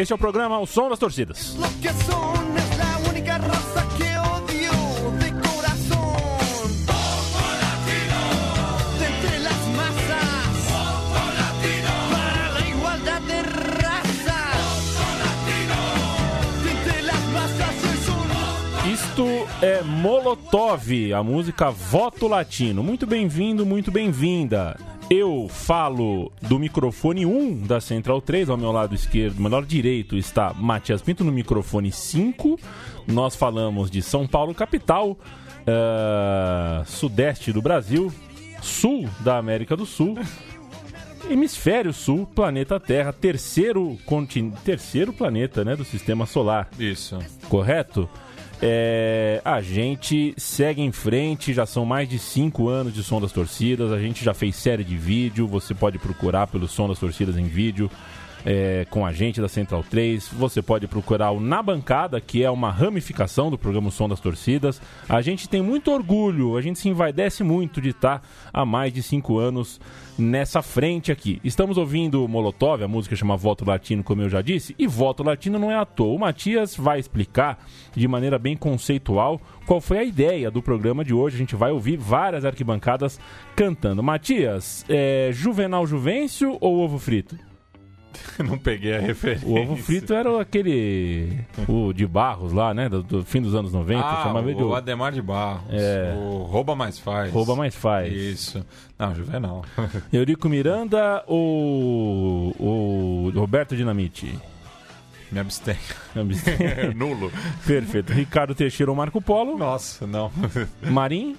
Este é o programa O Som das Torcidas. Isto é Molotov, a música Voto Latino. Muito bem-vindo, muito bem-vinda. Eu falo do microfone 1 da Central 3, ao meu lado esquerdo, lado direito está Matias Pinto no microfone 5. Nós falamos de São Paulo, capital, eh, sudeste do Brasil, sul da América do Sul. Hemisfério Sul, planeta Terra, terceiro, continente, terceiro planeta né, do sistema solar Isso. correto? É, a gente segue em frente, já são mais de cinco anos de Som das Torcidas, a gente já fez série de vídeo, você pode procurar pelo Som das Torcidas em vídeo é, com a gente da Central 3, você pode procurar o Na Bancada, que é uma ramificação do programa Som das Torcidas. A gente tem muito orgulho, a gente se envaidece muito de estar há mais de cinco anos nessa frente aqui. Estamos ouvindo Molotov, a música chama Voto Latino, como eu já disse, e Voto Latino não é à toa. O Matias vai explicar de maneira bem conceitual qual foi a ideia do programa de hoje. A gente vai ouvir várias arquibancadas cantando. Matias, é Juvenal Juvencio ou Ovo Frito? Não peguei a referência. O Ovo Frito era aquele. O de Barros lá, né? Do, do fim dos anos 90. Ah, chamava o de Ademar de Barros. É. O Rouba Mais Faz. Rouba Mais Faz. Isso. Não, Juvenal. Eurico Miranda ou o Roberto Dinamite? Me abstenho. Nulo. Perfeito. Ricardo Teixeira ou Marco Polo? Nossa, não. Marim?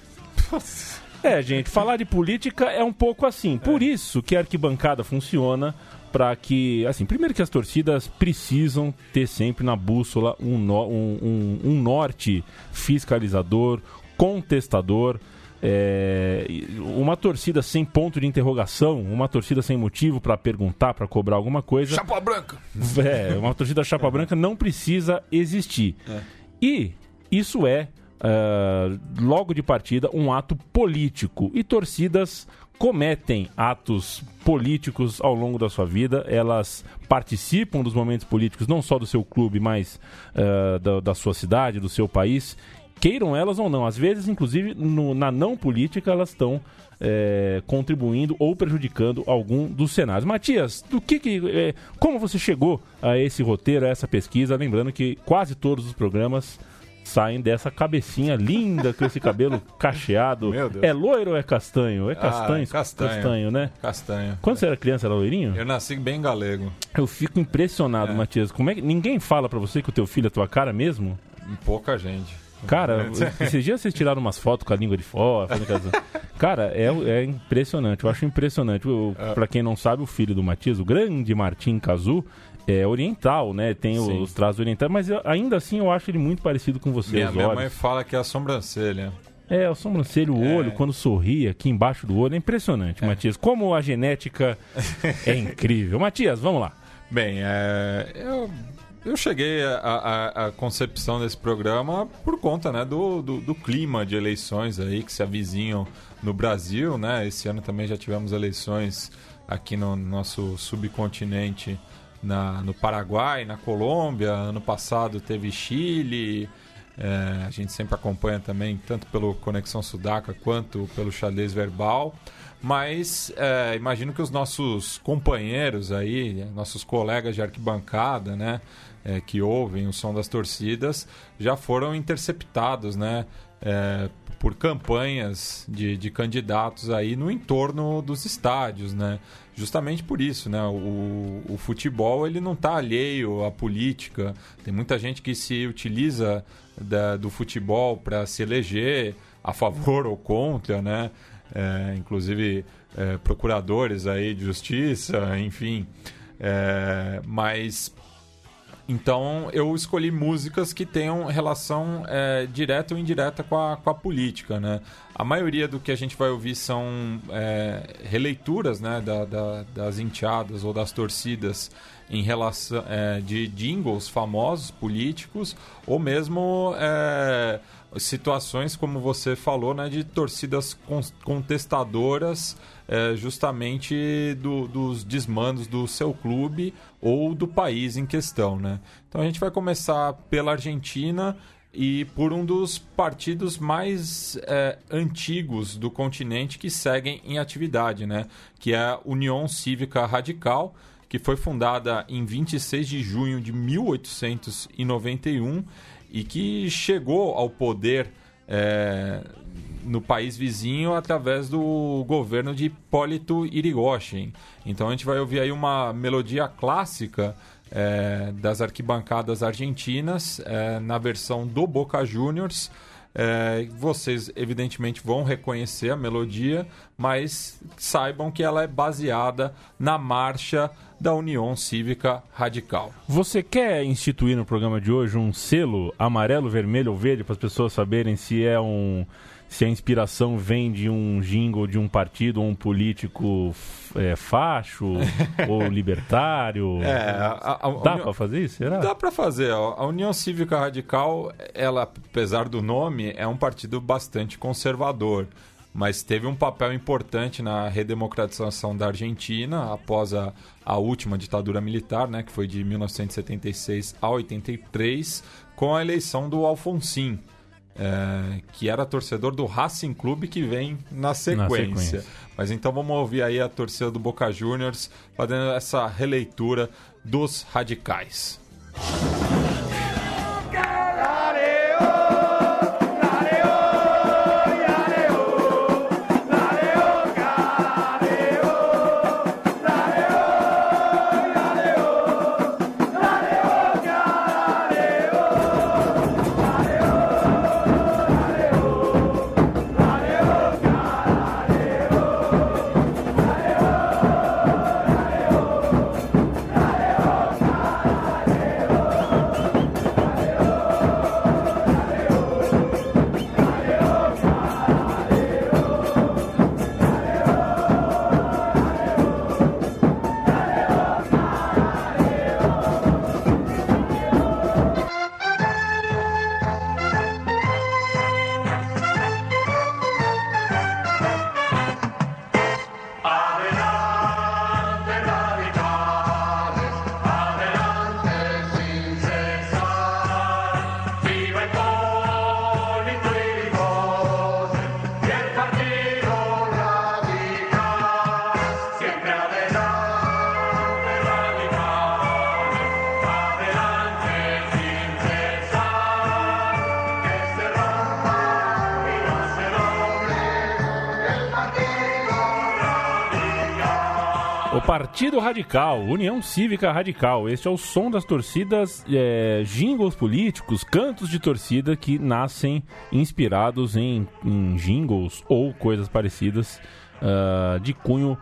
É, gente, falar de política é um pouco assim. Por isso que a arquibancada funciona para que, assim, primeiro que as torcidas precisam ter sempre na bússola um, no- um- um- um norte fiscalizador, contestador. é, uma torcida sem ponto de interrogação, uma torcida sem motivo para perguntar, para cobrar alguma coisa. Chapa branca. É, uma torcida chapa branca não precisa existir. E isso é, ah, logo de partida, um ato político. E torcidas cometem atos políticos ao longo da sua vida, elas participam dos momentos políticos não só do seu clube, mas ah, da, da sua cidade, do seu país. Queiram elas ou não, às vezes, inclusive, no- na não política, elas estão é, contribuindo ou prejudicando algum dos cenários. Matias, do que, que é, como você chegou a esse roteiro, a essa pesquisa? Lembrando que quase todos os programas saem dessa cabecinha linda com esse cabelo cacheado. Meu Deus. É loiro ou é castanho? É Ah, castanho, é castanho. né? Castanho. Quando você era criança, era loirinho? Eu nasci bem galego. Eu fico impressionado, É. Matias. Como é que ninguém fala pra você que o teu filho é tua cara mesmo? Pouca gente. Cara, esses dias vocês tiraram umas fotos com a língua de fora. Cara, é, é impressionante. Eu acho impressionante. O, É. Pra quem não sabe, o filho do Matias, o grande Martim Cazu, é oriental, né? Tem o- Sim. os traços orientais, mas eu- ainda assim eu acho ele muito parecido com você, Minha, minha mãe fala que é a sobrancelha. É, o sobrancelho, o É. olho, quando sorri aqui embaixo do olho. É impressionante, Matias. Como a genética é incrível. Matias, vamos lá. Bem, é, eu, eu cheguei à concepção desse programa por conta né, do, do, do clima de eleições aí que se avizinham no Brasil. Né? Esse ano também já tivemos eleições aqui no nosso subcontinente, na, no Paraguai, na Colômbia. Ano passado teve Chile. É, a gente sempre acompanha também, tanto pelo Conexão Sudaca quanto pelo Xadrez Verbal. Mas é, imagino que os nossos companheiros aí, nossos colegas de arquibancada, né, é, que ouvem o som das torcidas, já foram interceptados, né, é, por campanhas de, de candidatos aí no entorno dos estádios, né? Justamente por isso, né? O, o futebol ele não está alheio à política. Tem muita gente que se utiliza da- do futebol para se eleger a favor ou contra, né? É, inclusive é, procuradores aí de justiça, enfim. É, mas então eu escolhi músicas que tenham relação é, direta ou indireta com a, com a política, né? A maioria do que a gente vai ouvir são é, releituras né, da- da- das enteadas ou das torcidas em relação é, de jingles famosos políticos ou mesmo é, situações, como você falou, né, de torcidas con- contestadoras é, justamente do- dos desmandos do seu clube ou do país em questão. Né? Então a gente vai começar pela Argentina e por um dos partidos mais é, antigos do continente que seguem em atividade, né? que é a União Cívica Radical, que foi fundada em 26 de junho de 1891 e que chegou ao poder é, no país vizinho através do governo de Hipólito Yrigoyen. Então a gente vai ouvir aí uma melodia clássica é, das arquibancadas argentinas é, na versão do Boca Juniors. É, vocês evidentemente vão reconhecer a melodia, mas saibam que ela é baseada na marcha da União Cívica Radical. Você quer instituir no programa de hoje um selo amarelo, vermelho ou verde para as pessoas saberem se é um se a inspiração vem de um jingle de um partido ou um político é, facho ou libertário? É, a- a- Dá para fazer isso? Será? Dá para fazer. A União Cívica Radical, ela, apesar do nome, é um partido bastante conservador, mas teve um papel importante na redemocratização da Argentina após a, a última ditadura militar, né, que foi de 1976 a 83, com a eleição do Alfonsin. é, que era torcedor do Racing Clube que vem na sequência. sequência. Mas então vamos ouvir aí a torcida do Boca Juniors fazendo essa releitura dos radicais. Partido Radical, União Cívica Radical. Este é o som das torcidas, é, jingles políticos, cantos de torcida que nascem inspirados em, em jingles ou coisas parecidas ah, de cunho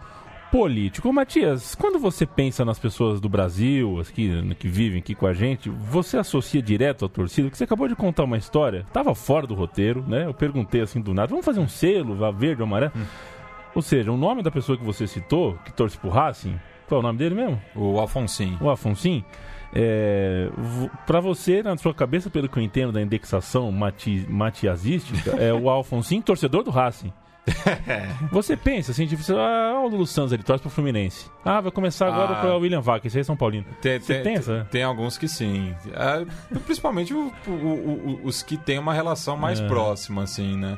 político. Matias, quando você pensa nas pessoas do Brasil, as que, que vivem aqui com a gente, você associa direto à torcida? Porque você acabou de contar uma história, tava fora do roteiro, né? Eu perguntei assim do nada, vamos fazer um selo, vá verde amarelo? Ou seja, o nome da pessoa que você citou, que torce pro Racing, qual é o nome dele mesmo? O Alfonsin. O Afonso. É, pra você, na sua cabeça, pelo que eu entendo da indexação mati, matiasística, é o Alfonso torcedor do Racing. Você pensa assim, tipo, ah, o Lulu Santos ele torce pro Fluminense. Ah, vai começar agora Ah. pra William Vaca, esse aí é São Paulino. Tem, Você tem, tem essa? tem alguns que sim. É, principalmente o- o- o- os que têm uma relação mais É. próxima, assim, né?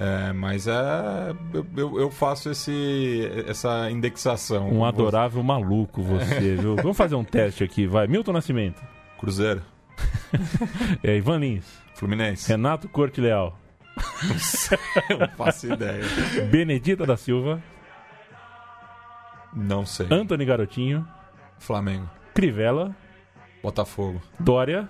É, mas é. Eu, eu- faço esse, essa indexação. Um adorável maluco você, viu? Vamos fazer um teste aqui, vai. Milton Nascimento, Cruzeiro, é, Ivan Lins, Fluminense. Renato Corte Leal, não faço ideia. Benedita da Silva, Não sei. Anthony Garotinho, Flamengo, Crivella, Botafogo, Dória.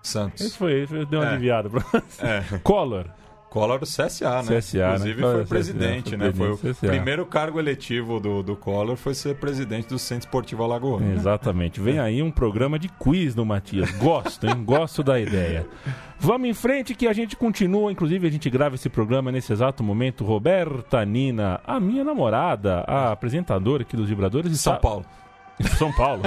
Santos. foi, esse deu uma É. aliviada pra É. Collor. Collor do CSA, né? CSA, né? Inclusive Collor foi do presidente, CSA, né? foi Foi o do CSA. primeiro cargo eletivo do, do Collor foi ser presidente do Centro Esportivo Alagoano. Exatamente. Vem aí um programa de quiz no Matias. Gosto, hein? Gosto da ideia. Vamos em frente que a gente continua. Inclusive, a gente grava esse programa nesse exato momento. Roberta Nina, a minha namorada, a apresentadora aqui dos Vibradores, São está, Paulo. São Paulo.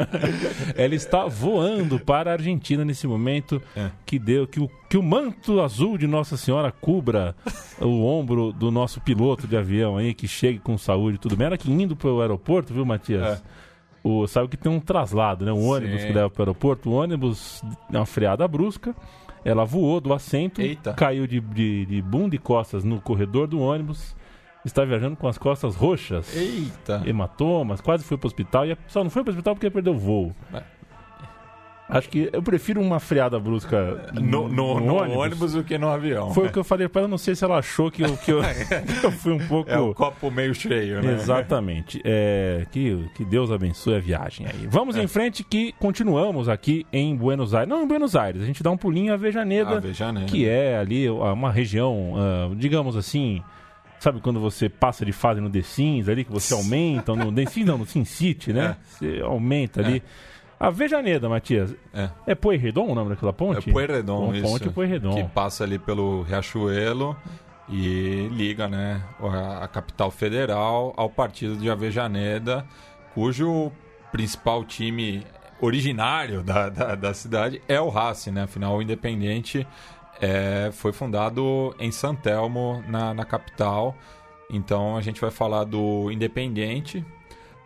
ela está voando para a Argentina nesse momento É. que deu que o, que o manto azul de Nossa Senhora cubra o ombro do nosso piloto de avião aí, que chegue com saúde e tudo bem. Era que indo para o aeroporto, viu, Matias? É. O, sabe que tem um traslado, né? Um ônibus Sim. que leva para o aeroporto. O ônibus, uma freada brusca, ela voou do assento, Eita. caiu de, de, de bunda e costas no corredor do ônibus. Está viajando com as costas roxas Eita. hematomas, quase foi pro hospital e só não foi pro hospital porque perdeu o voo. É. Acho que eu prefiro uma freada brusca No, no- no ônibus. do que no avião. Foi É. o que eu falei para ela, não sei se ela achou que eu, que eu, que eu fui um pouco. É o copo meio cheio, né? Exatamente. É, que, que Deus abençoe a viagem aí. Vamos É. em frente que continuamos aqui em Buenos Aires. Não em Buenos Aires, a gente dá um pulinho a Vejaneda, Avejaneda. que é ali uma região, ah, digamos assim, sabe quando você passa de fase no The Sims ali, que você aumenta, no The Sims não, no Sin City, né? Você aumenta ali. A Vejaneda, Matias, É. é Pueyrredon o nome daquela ponte? É Pueyrredon, Pon- isso. Ponte Pueyrredon. Que passa ali pelo Riachuelo e liga, né, a, a capital federal ao partido de Avejaneda, cujo principal time originário da, da, da cidade é o Racing, né? Afinal, o Independente é, foi fundado em San Telmo, na, na capital. Então, a gente vai falar do Independente,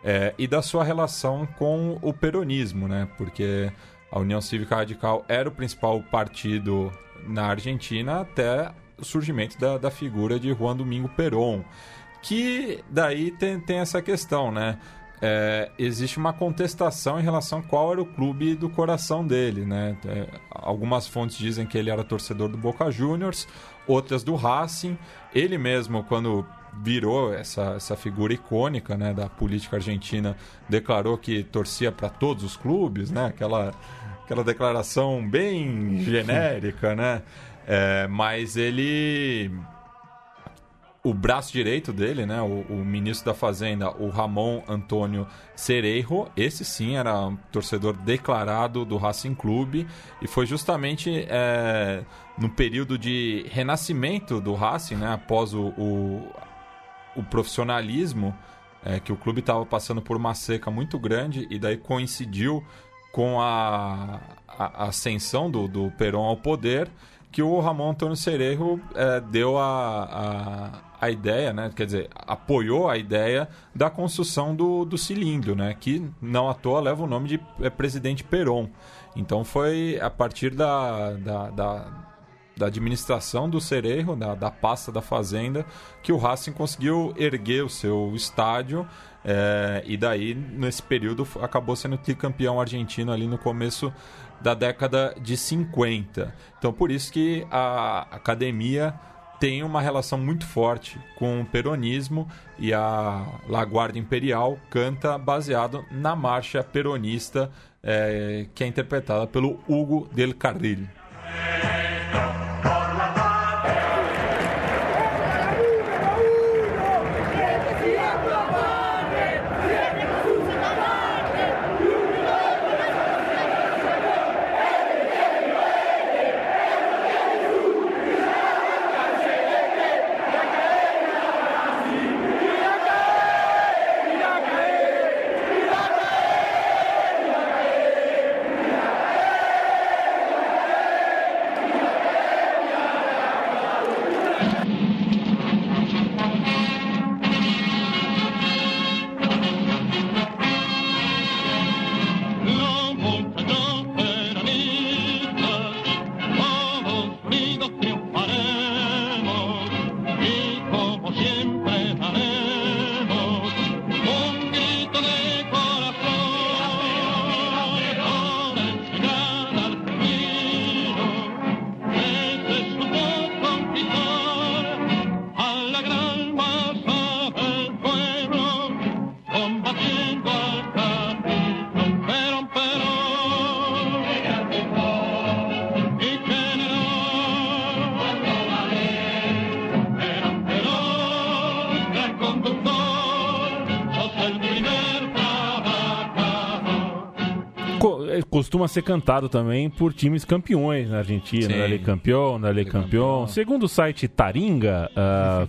é, e da sua relação com o peronismo, né? Porque a União Cívica Radical era o principal partido na Argentina até o surgimento da, da figura de Juan Domingo Perón. Que daí tem, tem essa questão, né? É, existe uma contestação em relação a qual era o clube do coração dele, né? É, algumas fontes dizem que ele era torcedor do Boca Juniors, outras do Racing. Ele mesmo, quando virou essa, essa figura icônica né, da política argentina, declarou que torcia para todos os clubes, né? Aquela, aquela declaração bem genérica, né? É, mas ele o braço direito dele, né, o, o ministro da Fazenda, o Ramon Antônio Cerejo, esse sim era um torcedor declarado do Racing Clube e foi justamente é, no período de renascimento do Racing, né, após o, o, o profissionalismo, é, que o clube estava passando por uma seca muito grande e daí coincidiu com a, a- a ascensão do, do Perón ao poder que o Ramon Antônio Cerejo é, deu a, a, a ideia, né? quer dizer, apoiou a ideia da construção do, do cilindro, né? que não à toa leva o nome de é, Presidente Perón. Então foi a partir da, da, da, da administração do Cerejo, da, da pasta da Fazenda, que o Racing conseguiu erguer o seu estádio é, e daí, nesse período, acabou sendo tricampeão argentino ali no começo da década de 50. Então, por isso que a academia tem uma relação muito forte com o peronismo e a La Guardia Imperial canta baseado na marcha peronista é, que é interpretada pelo Hugo del Carril. Costuma ser cantado também por times campeões na Argentina, Sim. na Lei Campeão, na Lei Lei Campeão. Segundo o site Taringa, ah,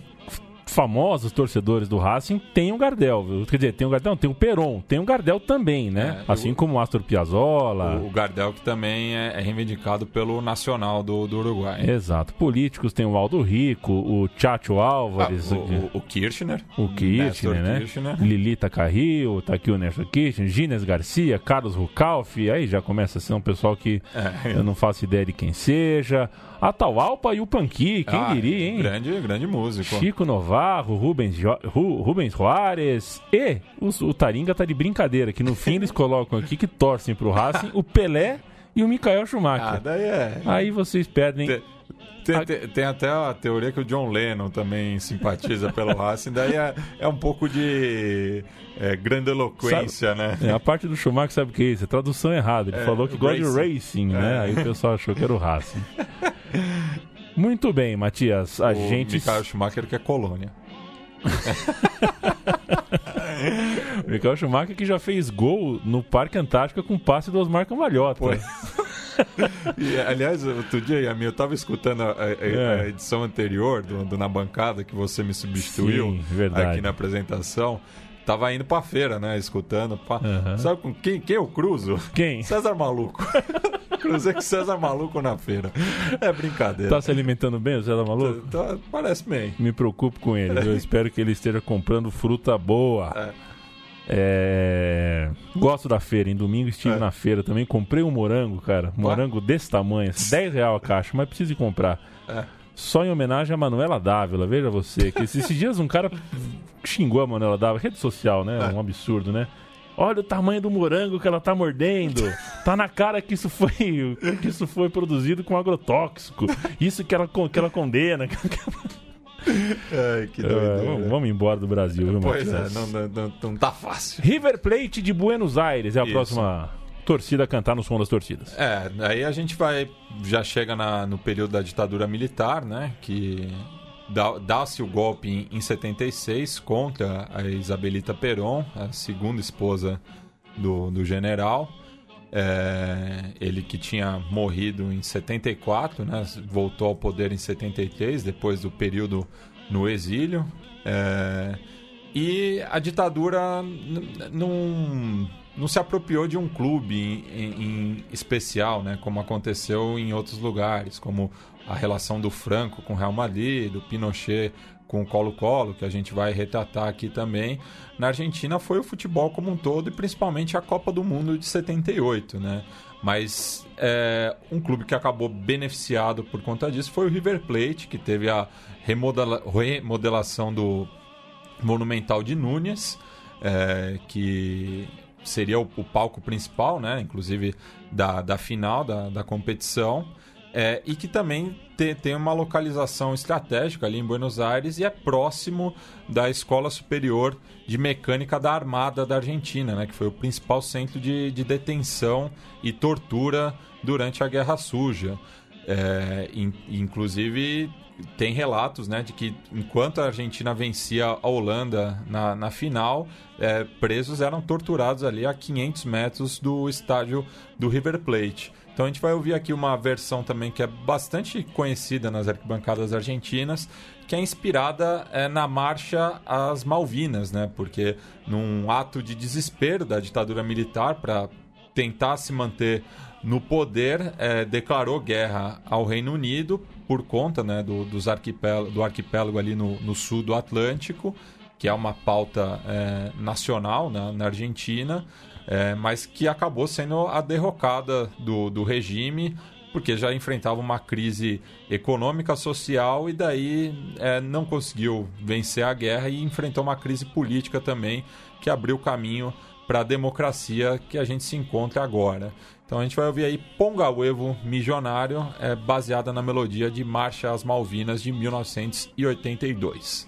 famosos torcedores do Racing têm o Gardel. viu? Quer dizer, tem o Gardel, tem o Peron, tem o Gardel também, né? É, assim eu- como o Astor Piazzolla. O Gardel que também é, é reivindicado pelo Nacional do, do Uruguai. Exato. Políticos tem o Aldo Rico, o Chacho Ah, Álvares, o, o- o Kirchner. o Kirchner, Néstor né? Kirchner. Lilita Carril, tá aqui o Nestor Kirchner, Gines Garcia, Carlos Rucalf, aí já começa a ser um pessoal que É. eu não faço ideia de quem seja. Atahualpa e o Panqui, quem Ah, diria, hein? Grande, grande músico. Chico Novarro, Rubens, Jo- Ru- Rubens Juarez e o, o Taringa tá de brincadeira, que no fim eles colocam aqui que torcem pro Racing o Pelé e o Michael Ah, Schumacher. daí é. Aí vocês perdem. Tem, tem- tem- tem até a teoria que o John Lennon também simpatiza pelo Racing, daí é, é um pouco de é, grandiloquência, né? É, a parte do Schumacher sabe o que é isso? É tradução errada. Ele É, falou que gosta de racing. né? É. Aí o pessoal achou que era o Racing. Muito bem, Matias. A o gente. Michael Schumacher que é colônia. O Michael Schumacher que já fez gol no Parque Antártica com passe do Osmar Cambalhota. Foi. E, aliás, outro dia, Yami, eu tava escutando a, a- a É. edição anterior do, do Na Bancada, que você me substituiu Sim, aqui na apresentação. Tava indo pra feira, né? Escutando. pá. Aham. Sabe com quem, quem eu cruzo? Quem? César Maluco. Cruzei com César Maluco na feira. É brincadeira. Tá se alimentando bem, o Zé da Maluco? Tá- parece bem. Me preocupo com ele. Eu espero que ele esteja comprando fruta boa. É, Gosto da feira. Em domingo estive É. na feira também. Comprei um morango, cara. Morango desse tamanho. 10 real a caixa, mas preciso comprar. É. Só em homenagem a Manuela Dávila. Veja você. Que esses dias um cara xingou a Manuela Dávila. Rede social, né? É. Um absurdo, né? Olha o tamanho do morango que ela tá mordendo. Tá na cara que isso foi, que isso foi produzido com agrotóxico. Isso que ela, que ela condena. Ai, que É, vamos, vamos embora do Brasil, viu, Pois é, não, não, não, tá fácil. River Plate de Buenos Aires é a Isso. próxima torcida a cantar no som das torcidas. É, aí a gente vai. Já chega na- no período da ditadura militar, né? Que dá-se o golpe em, em 76 contra a Isabelita Perón, a segunda esposa do, do general. É, ele que tinha morrido em 74, né? Voltou ao poder em 73, depois do período no exílio. É, e a ditadura não, não se apropriou de um clube em- em especial, né? Como aconteceu em outros lugares, como a relação do Franco com o Real Madrid, do Pinochet com o Colo-Colo, que a gente vai retratar aqui também. Na Argentina foi o futebol como um todo e principalmente a Copa do Mundo de 78, né? Mas é, um clube que acabou beneficiado por conta disso foi o River Plate, que teve a remodela- remodelação do Monumental de Núñez, é, que seria o, o palco principal, né, inclusive da, da final da, da competição, é, e que também te- tem uma localização estratégica ali em Buenos Aires e é próximo da Escola Superior de Mecânica da Armada da Argentina, né, que foi o principal centro de, de detenção e tortura durante a Guerra Suja. É, in- inclusive tem relatos né, de que enquanto a Argentina vencia a Holanda na, na final, é, presos eram torturados ali a 500 metros do estádio do River Plate. Então a gente vai ouvir aqui uma versão também que é bastante conhecida nas arquibancadas argentinas, que é inspirada é, na marcha às Malvinas, né? Porque num ato de desespero da ditadura militar para tentar se manter no poder, eh, declarou guerra ao Reino Unido por conta né, do, dos arquipélago, do arquipélago ali no, no sul do Atlântico, que é uma pauta eh, nacional na, na Argentina, eh, mas que acabou sendo a derrocada do, do regime, porque já enfrentava uma crise econômica, social e daí eh, não conseguiu vencer a guerra e enfrentou uma crise política também que abriu caminho para a democracia que a gente se encontra agora. Então a gente vai ouvir aí Ponga Huevo Milionário, é, baseada na melodia de Marcha às Malvinas de 1982.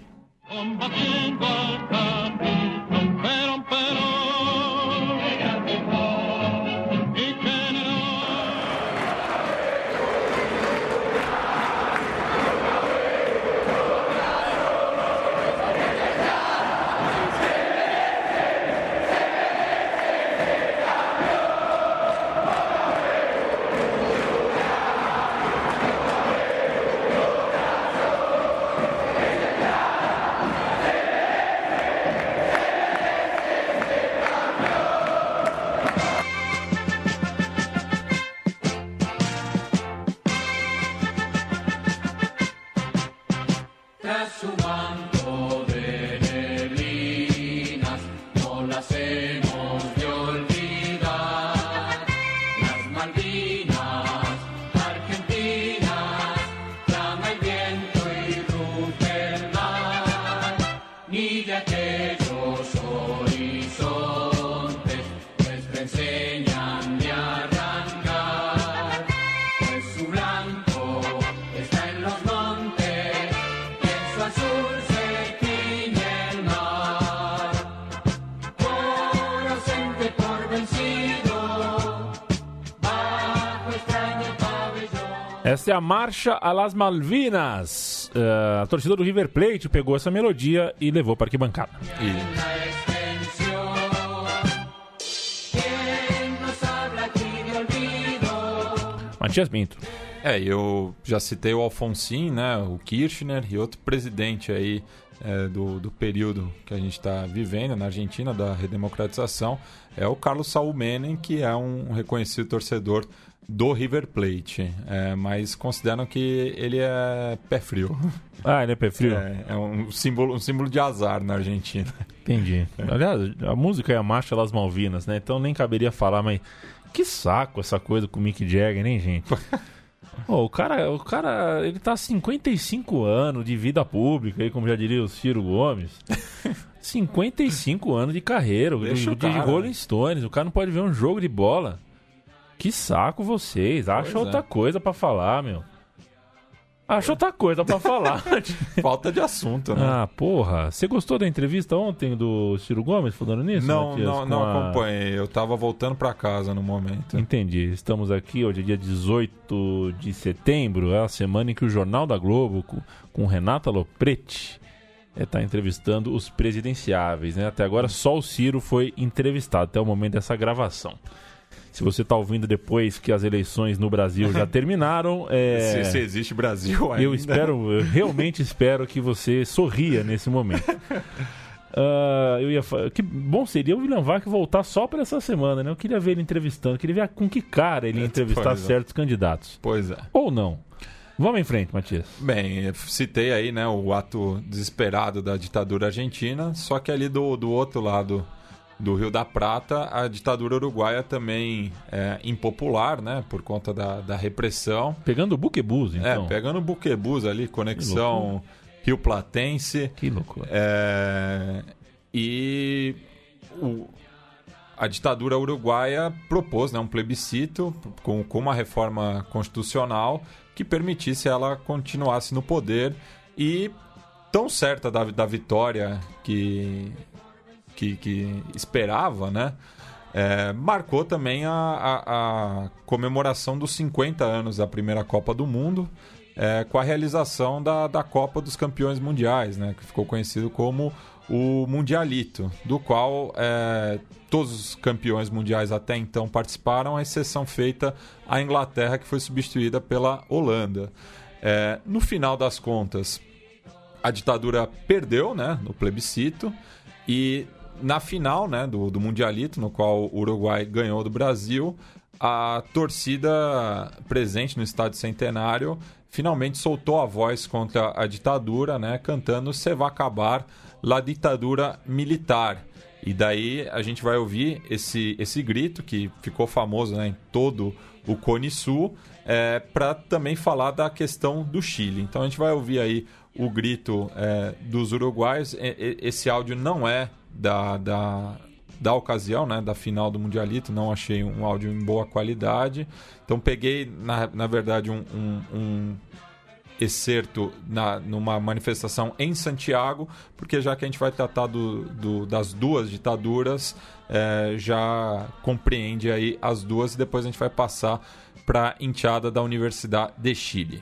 A Marcha a las Malvinas. Eh, a torcida do River Plate pegou essa melodia e levou para arquibancada. E Matias Pinto. É, eu já citei o Alfonsin, né, o Kirchner e outro presidente aí é, do, do período que a gente está vivendo na Argentina, da redemocratização, é o Carlos Saul Menem, que é um reconhecido torcedor do River Plate, é, mas consideram que ele é pé frio. Ah, ele é pé frio? É, é um, símbolo, um símbolo de azar na Argentina. Entendi. Aliás, a música é a Marcha das Malvinas, né? Então nem caberia falar, mas que saco essa coisa com o Mick Jagger, hein, gente? Ô, o cara, o cara, ele tá há 55 anos de vida pública, aí, como já diria o Ciro Gomes. 55 anos de carreira, Deixa de, o de cara. Rolling Stones. O cara não pode ver um jogo de bola. Que saco vocês. Acha Pois é. outra coisa pra falar, meu. Acha outra coisa pra falar. Falta de assunto, né? Ah, porra. Você gostou da entrevista ontem do Ciro Gomes falando nisso? não, Matias? não, Com não a- acompanhei. Eu tava voltando pra casa no momento. Entendi. Estamos aqui hoje, é dia 18 de setembro, é a semana em que o Jornal da Globo, com, Renata Lopretti, está entrevistando os presidenciáveis. Né? Até agora só o Ciro foi entrevistado, até o momento dessa gravação. Se você está ouvindo depois que as eleições no Brasil já terminaram, é... Se, se existe Brasil ainda. Eu espero, eu realmente espero que você sorria nesse momento. Ah, eu ia que bom seria o William Vac voltar só para essa semana, né? Eu queria ver ele entrevistando, eu queria ver com que cara ele ia É, entrevistar pois é. certos candidatos. Pois é. Ou não. Vamos em frente, Matias. Bem, citei aí, né, o ato desesperado da ditadura argentina, só que ali do, do outro lado do Rio da Prata, a ditadura uruguaia também é impopular, né, por conta da, da repressão. Pegando o buquebus, então. É, pegando o buquebus ali, conexão Rio Platense. Que loucura. É, e o- a ditadura uruguaia propôs né, um plebiscito com, com uma reforma constitucional que permitisse ela continuasse no poder e tão certa da, da vitória que, que, que esperava, né? é, marcou também a, a- a comemoração dos 50 anos da primeira Copa do Mundo, é, com a realização da, da Copa dos Campeões Mundiais, né, que ficou conhecido como o Mundialito, do qual é, todos os campeões mundiais até então participaram, a exceção feita a Inglaterra, que foi substituída pela Holanda. É, no final das contas, a ditadura perdeu né, no plebiscito e na final né, do, do Mundialito, no qual o Uruguai ganhou do Brasil, a torcida presente no Estádio Centenário finalmente soltou a voz contra a ditadura, né, cantando Se va acabar la ditadura militar. E daí a gente vai ouvir esse, esse grito que ficou famoso né, em todo o Cone Sul, é, para também falar da questão do Chile. Então a gente vai ouvir aí o grito é, dos uruguaios. Esse áudio não é da, da, da ocasião, né, da final do Mundialito, não achei um áudio em boa qualidade. Então peguei, na, na verdade, um, um, um excerto na, numa manifestação em Santiago, porque já que a gente vai tratar do, do- das duas ditaduras, é, já compreende aí as duas e depois a gente vai passar para a enteada da Universidade de Chile.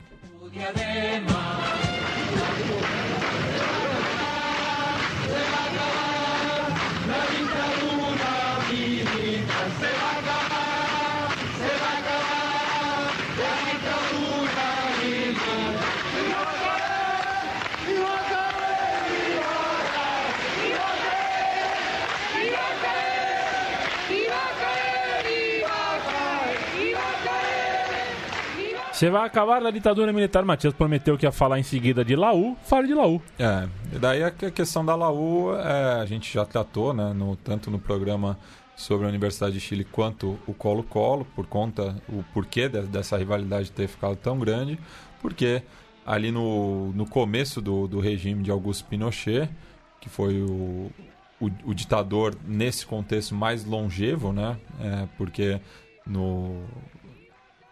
Você vai acabar a ditadura militar, Matias prometeu que ia falar em seguida de Laú, fale de Laú. É, e daí a que- questão da Laú, é, a gente já tratou, né, no, tanto no programa sobre a Universidade de Chile quanto o Colo-Colo, por conta, o porquê de- dessa rivalidade ter ficado tão grande, porque ali no, no começo do, do regime de Augusto Pinochet, que foi o, o, o ditador nesse contexto mais longevo, né, é, porque no,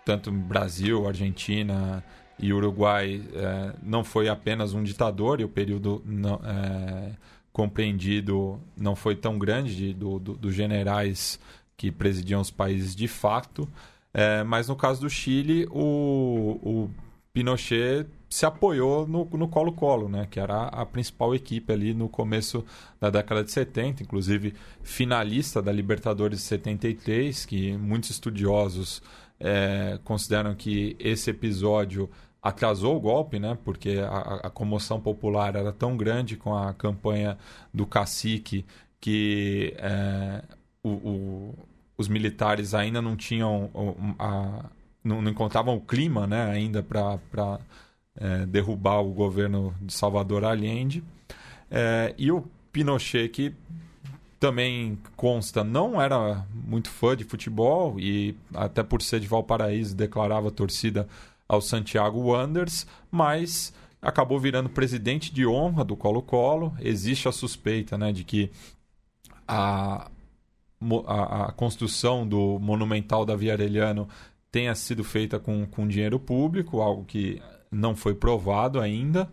tanto Brasil, Argentina e Uruguai eh, não foi apenas um ditador e o período não, eh, compreendido não foi tão grande de- do- do- dos generais que presidiam os países de fato. É, mas no caso do Chile, o, o Pinochet se apoiou no no Colo-Colo, né? que era a principal equipe ali no começo da década de 70, inclusive finalista da Libertadores de 73, que muitos estudiosos é, consideram que esse episódio atrasou o golpe, né? Porque a, a comoção popular era tão grande com a campanha do cacique que é, o- o- os militares ainda não tinham a- não, não encontravam o clima, né? Ainda para derrubar o governo de Salvador Allende. É, e o Pinochet que também consta, não era muito fã de futebol e até por ser de Valparaíso declarava torcida ao Santiago Wanderers, mas acabou virando presidente de honra do Colo-Colo. Existe a suspeita né, de que a, a, a construção do Monumental da Via Arellano tenha sido feita com, com dinheiro público, algo que não foi provado ainda.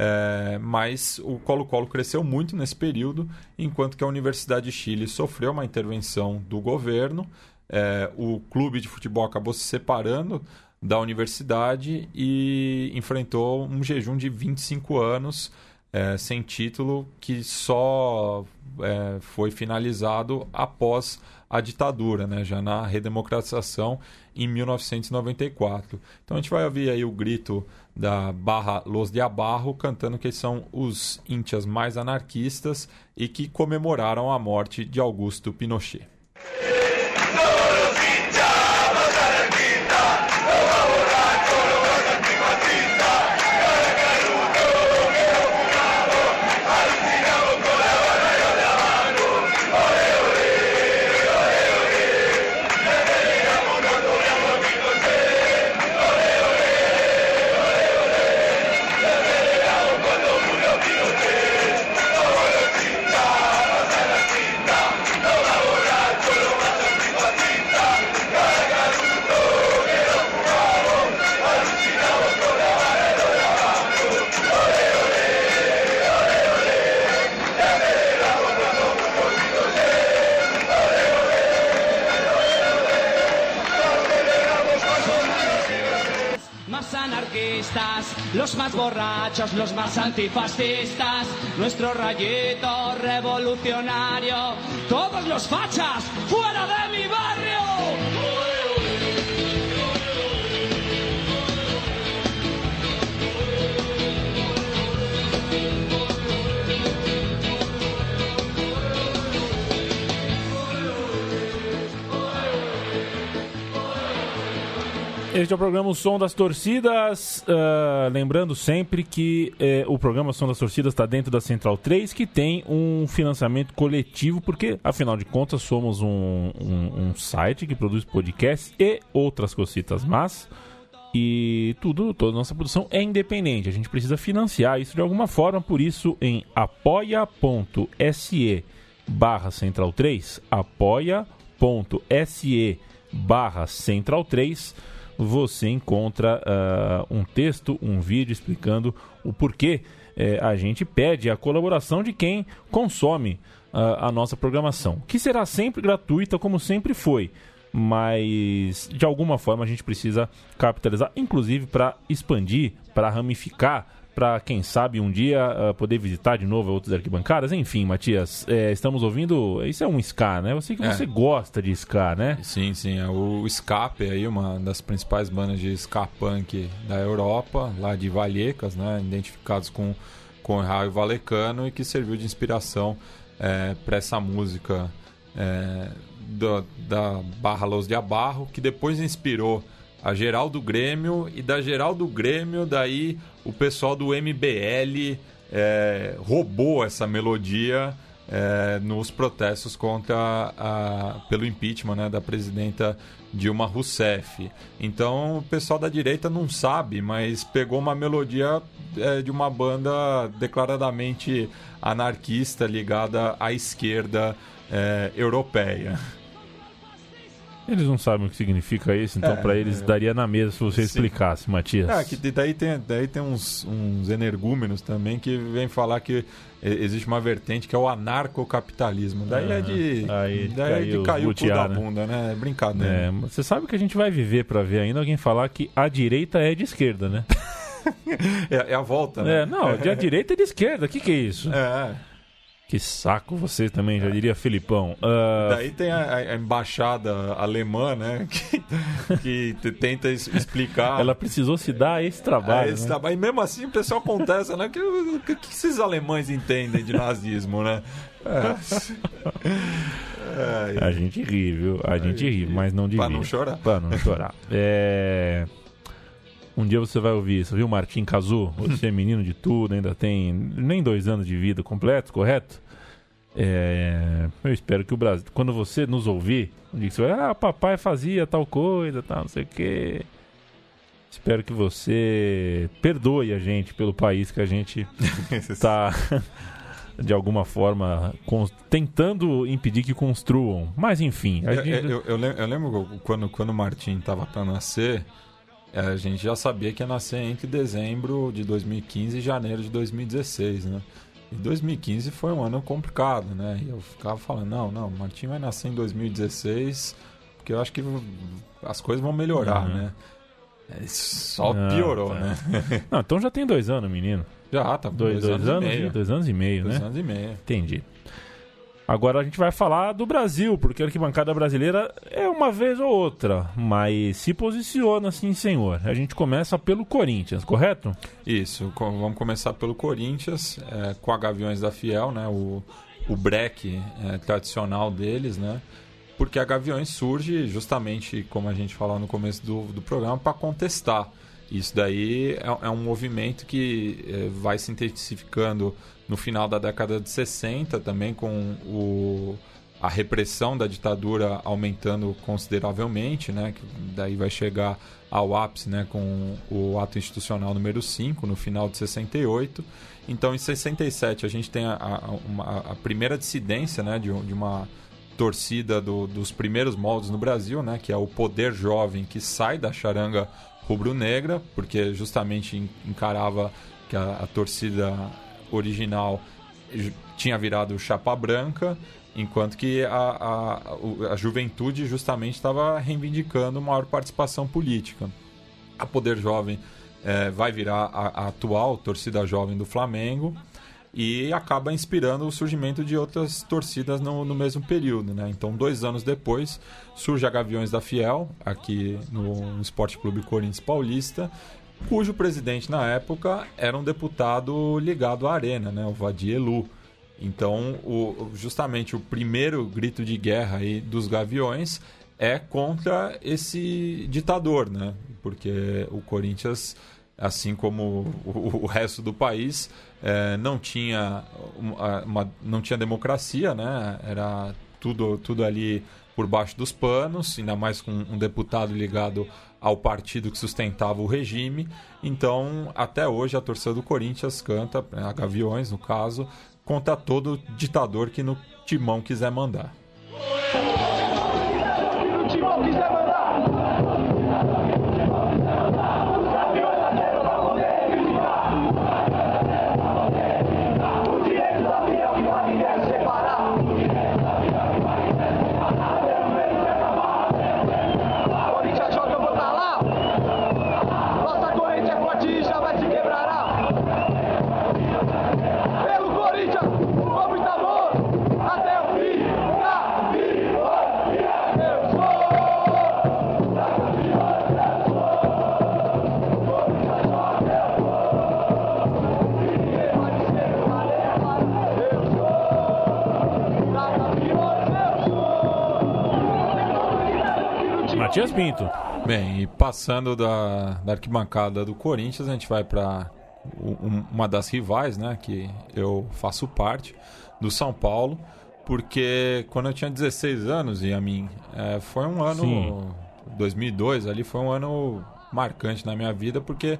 É, mas o Colo-Colo cresceu muito nesse período, enquanto que a Universidade de Chile sofreu uma intervenção do governo. É, o clube de futebol acabou se separando da universidade e enfrentou um jejum de 25 anos é, sem título, que só é, foi finalizado após a ditadura, né, já na redemocratização em 1994. Então a gente vai ouvir aí o grito da Barra Los de Abarro cantando que são os íntias mais anarquistas e que comemoraram a morte de Augusto Pinochet. Más borrachos, los más antifascistas, nuestro rayito revolucionario, todos los fachas fuera de mi barrio. Este é o programa O Som das Torcidas. ah, lembrando sempre que eh, o programa Som das Torcidas está dentro da Central 3, que tem um financiamento coletivo, porque, afinal de contas, somos um, um- um site que produz podcasts e outras cositas más. E tudo, toda nossa produção é independente. A gente precisa financiar isso de alguma forma, por isso em apoia.se barra central 3, apoia.se barra central 3, você encontra ah, um texto, um vídeo explicando o porquê eh, a gente pede a colaboração de quem consome ah, a nossa programação, que será sempre gratuita, como sempre foi mas de alguma forma a gente precisa capitalizar, inclusive para expandir, para ramificar, para quem sabe um dia ah, poder visitar de novo outras arquibancadas. Enfim, Matias, eh, estamos ouvindo. Isso é um ska, né? Eu sei que É. você gosta de ska, né? Sim, sim. É o Escape aí, uma das principais bandas de ska punk da Europa, lá de Vallecas, né? Identificados com, com o raio valecano e que serviu de inspiração para essa música é, da, da Barra Los de Abarro, que depois inspirou a geral do Grêmio e da geral do Grêmio, daí o pessoal do MBL é, roubou essa melodia é, nos protestos contra a, pelo impeachment né, da presidenta Dilma Rousseff. Então o pessoal da direita não sabe, mas pegou uma melodia é, de uma banda declaradamente anarquista ligada à esquerda é, europeia. Eles não sabem o que significa isso, então É, pra eles é. daria na mesa se você Sim. explicasse, Matias. É, que daí tem, daí tem uns, uns energúmenos também que vêm falar que e- existe uma vertente que é o anarcocapitalismo. Daí é de, Aí daí é de caiu cair o cu da né? bunda, né? É brincadeira. É, você sabe que a gente vai viver pra ver ainda alguém falar que a direita é de esquerda, né? É, é a volta, né? É, não, de a direita é de esquerda, o que, que é isso? É, Que saco você também, já diria Filipão. Ah, Daí tem a, a embaixada alemã, né? Que, que tenta es- explicar. ela precisou se dar a esse trabalho. esse né? trabalho. E mesmo assim o pessoal acontece, né? Que- O que, que esses alemães entendem de nazismo, né? É. A gente ri, viu? A gente ri, mas não devia. Pra não chorar. Pra não chorar. É... Um dia você vai ouvir isso, viu, Martim Cazu? Você é menino de tudo, ainda tem nem dois anos de vida completos, correto? É... Eu espero que o Brasil, quando você nos ouvir, você vai, ah, papai fazia tal coisa, tal, não sei o quê. Espero que você perdoe a gente pelo país que a gente está de alguma forma tentando impedir que construam. Mas enfim, Eu, gente- eu- eu lem- eu lembro quando, quando o Martim tava para nascer, eh, a gente já sabia que ia nascer entre dezembro de 2015 e janeiro de 2016, né? E 2015 foi um ano complicado, né? E eu ficava falando, não, não, o Martim vai nascer em 2016, porque eu acho que as coisas vão melhorar, Uhum. né? É, Só Ah, piorou, tá. né? Não, então já tem dois anos, menino. Já, tá com Dois, dois, anos, e meio. dois anos e meio, Dois né? anos e meio. Entendi. Agora a gente vai falar do Brasil, porque a arquibancada brasileira é uma vez ou outra, mas se posiciona sim, senhor. A gente começa pelo Corinthians, correto? Isso, vamos começar pelo Corinthians, é, com a Gaviões da Fiel, né? O, o break é, tradicional deles, né? Porque a Gaviões surge justamente, como a gente falou no começo do, do programa, para contestar. Isso daí é, é um movimento que é, vai se intensificando no final da década de 60, também com o, a repressão da ditadura aumentando consideravelmente, né? Que daí vai chegar ao ápice, né? Com o ato institucional número 5, no final de 68. Então, em 67, a gente tem a, a, uma- a primeira dissidência, né? De, de uma torcida do- dos primeiros moldes no Brasil, né? Que é o poder jovem que sai da charanga rubro-negra, porque justamente en- encarava que a, a torcida original tinha virado chapa branca, enquanto que a, a, a juventude justamente estava reivindicando maior participação política. A Poder Jovem eh, vai virar a, a atual torcida jovem do Flamengo e acaba inspirando o surgimento de outras torcidas no, no mesmo período. Né? Então, dois anos depois, surge a Gaviões da Fiel, aqui no Esporte Clube Corinthians Paulista, cujo presidente na época era um deputado ligado à Arena, né? o Vadir Elu. Então, o- justamente o primeiro grito de guerra aí dos Gaviões é contra esse ditador, né? Porque o Corinthians, assim como o, o resto do país, eh, não tinha uma, uma- não tinha democracia, né? Era tudo tudo ali por baixo dos panos, ainda mais com um deputado ligado ao partido que sustentava o regime. Então, até hoje a torcida do Corinthians canta, a Gaviões no caso, contra todo ditador que no timão quiser mandar. Pinto. Bem, e passando da, da arquibancada do Corinthians, a gente vai para uma das rivais, né, que eu faço parte, do São Paulo, porque quando eu tinha 16 anos, e a mim, é, foi um ano, Sim. 2002 ali, foi um ano marcante na minha vida, porque